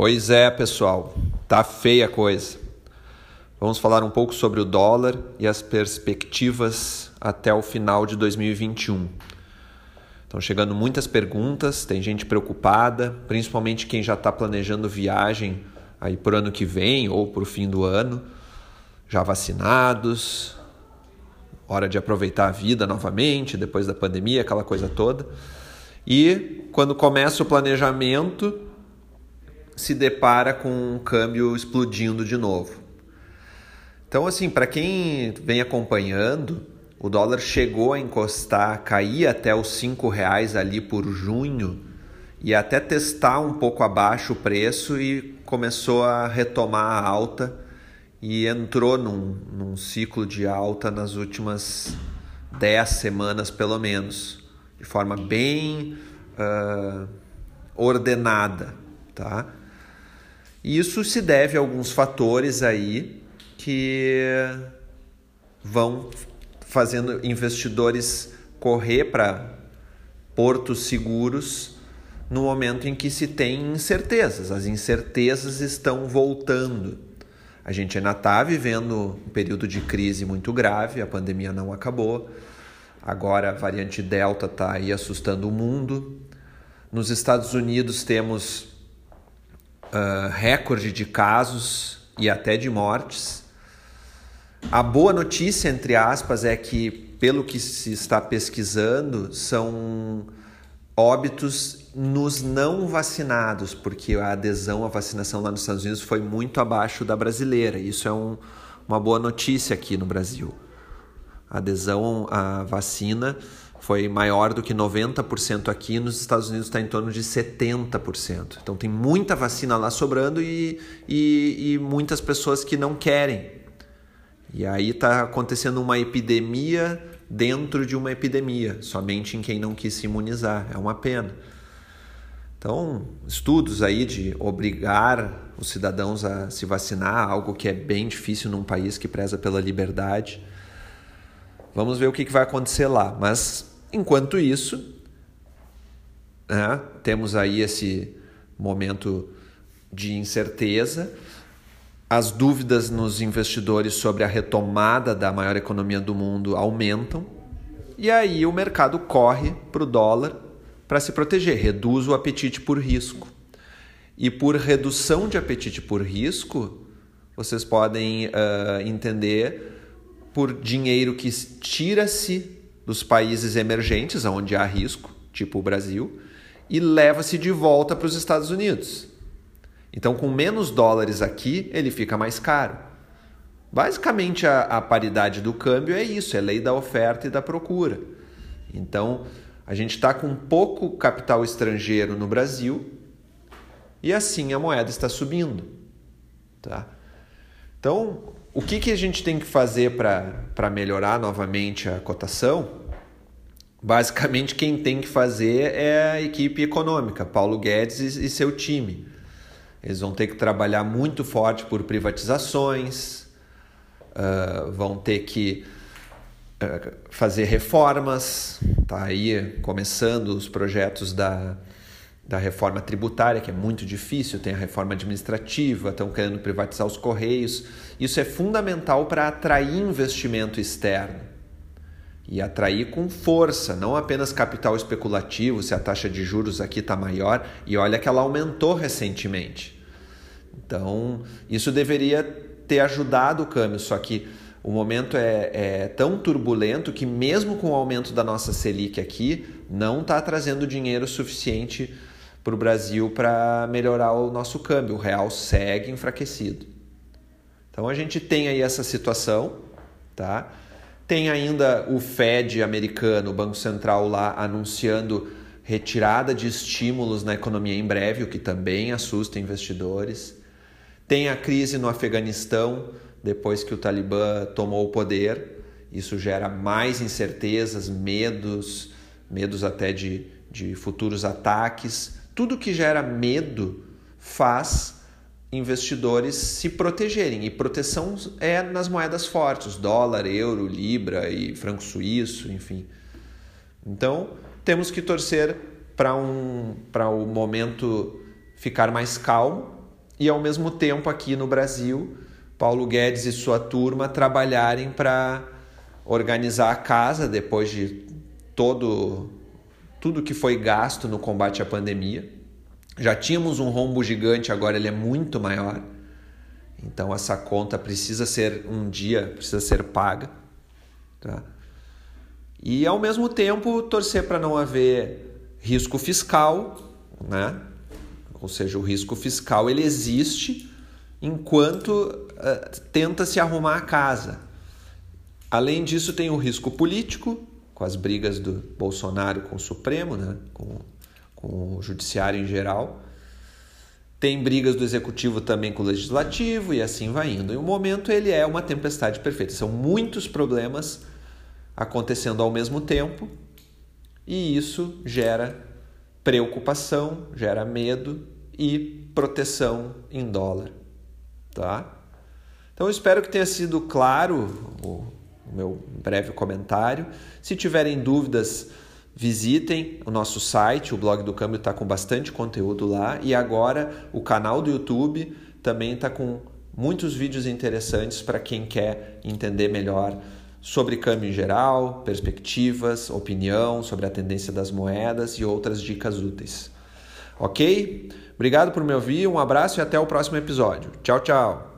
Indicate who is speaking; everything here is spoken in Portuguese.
Speaker 1: Pois é, pessoal, tá feia a coisa. Vamos falar um pouco sobre o dólar e as perspectivas até o final de 2021. Estão chegando muitas perguntas, tem gente preocupada, principalmente quem já está planejando viagem aí por ano que vem ou para o fim do ano, já vacinados, hora de aproveitar a vida novamente depois da pandemia, aquela coisa toda. E quando começa o planejamento, se depara com um câmbio explodindo de novo. Então, assim, para quem vem acompanhando, o dólar chegou a encostar, cair até os cinco reais ali por junho e até testar um pouco abaixo o preço e começou a retomar a alta e entrou num, num ciclo de alta nas últimas dez semanas pelo menos, de forma bem uh, ordenada, tá? Isso se deve a alguns fatores aí que vão fazendo investidores correr para portos seguros no momento em que se tem incertezas. As incertezas estão voltando. A gente ainda está vivendo um período de crise muito grave, a pandemia não acabou. Agora a variante Delta está aí assustando o mundo. Nos Estados Unidos temos uh, recorde de casos e até de mortes. A boa notícia, entre aspas, é que, pelo que se está pesquisando, são óbitos nos não vacinados, porque a adesão à vacinação lá nos Estados Unidos foi muito abaixo da brasileira. Isso é um, uma boa notícia aqui no Brasil. Adesão à vacina foi maior do que 90% aqui, nos Estados Unidos está em torno de 70%. Então tem muita vacina lá sobrando e, e, e muitas pessoas que não querem e aí está acontecendo uma epidemia dentro de uma epidemia, somente em quem não quis se imunizar. É uma pena. Então, estudos aí de obrigar os cidadãos a se vacinar, algo que é bem difícil num país que preza pela liberdade. Vamos ver o que vai acontecer lá. Mas, enquanto isso, né, temos aí esse momento de incerteza as dúvidas nos investidores sobre a retomada da maior economia do mundo aumentam e aí o mercado corre para o dólar para se proteger, reduz o apetite por risco. E por redução de apetite por risco, vocês podem uh, entender por dinheiro que tira-se dos países emergentes, onde há risco, tipo o Brasil, e leva-se de volta para os Estados Unidos. Então, com menos dólares aqui, ele fica mais caro. Basicamente, a, a paridade do câmbio é isso: é lei da oferta e da procura. Então, a gente está com pouco capital estrangeiro no Brasil e assim a moeda está subindo. Tá? Então, o que, que a gente tem que fazer para melhorar novamente a cotação? Basicamente, quem tem que fazer é a equipe econômica, Paulo Guedes e, e seu time. Eles vão ter que trabalhar muito forte por privatizações, uh, vão ter que uh, fazer reformas. Tá aí começando os projetos da, da reforma tributária, que é muito difícil, tem a reforma administrativa, estão querendo privatizar os correios. Isso é fundamental para atrair investimento externo e atrair com força, não apenas capital especulativo, se a taxa de juros aqui está maior, e olha que ela aumentou recentemente. Então, isso deveria ter ajudado o câmbio, só que o momento é, é tão turbulento que, mesmo com o aumento da nossa Selic aqui, não está trazendo dinheiro suficiente para o Brasil para melhorar o nosso câmbio. O real segue enfraquecido. Então, a gente tem aí essa situação, tá? Tem ainda o Fed americano, o Banco Central lá, anunciando retirada de estímulos na economia em breve, o que também assusta investidores. Tem a crise no Afeganistão, depois que o Talibã tomou o poder. Isso gera mais incertezas, medos, medos até de, de futuros ataques. Tudo que gera medo faz investidores se protegerem. E proteção é nas moedas fortes, dólar, euro, libra e franco suíço, enfim. Então, temos que torcer para um, o momento ficar mais calmo e ao mesmo tempo aqui no Brasil, Paulo Guedes e sua turma trabalharem para organizar a casa depois de todo tudo que foi gasto no combate à pandemia. Já tínhamos um rombo gigante, agora ele é muito maior. Então essa conta precisa ser um dia, precisa ser paga, tá? E ao mesmo tempo torcer para não haver risco fiscal, né? Ou seja, o risco fiscal ele existe enquanto uh, tenta se arrumar a casa. Além disso, tem o risco político, com as brigas do Bolsonaro com o Supremo, né? com, com o Judiciário em geral. Tem brigas do Executivo também com o Legislativo e assim vai indo. E o momento ele é uma tempestade perfeita. São muitos problemas acontecendo ao mesmo tempo e isso gera preocupação, gera medo e proteção em dólar, tá? Então eu espero que tenha sido claro meu breve comentário. Se tiverem dúvidas, visitem o nosso site, o blog do câmbio está com bastante conteúdo lá e agora o canal do YouTube também está com muitos vídeos interessantes para quem quer entender melhor sobre câmbio em geral, perspectivas, opinião sobre a tendência das moedas e outras dicas úteis. Ok? Obrigado por me ouvir, um abraço e até o próximo episódio. Tchau, tchau!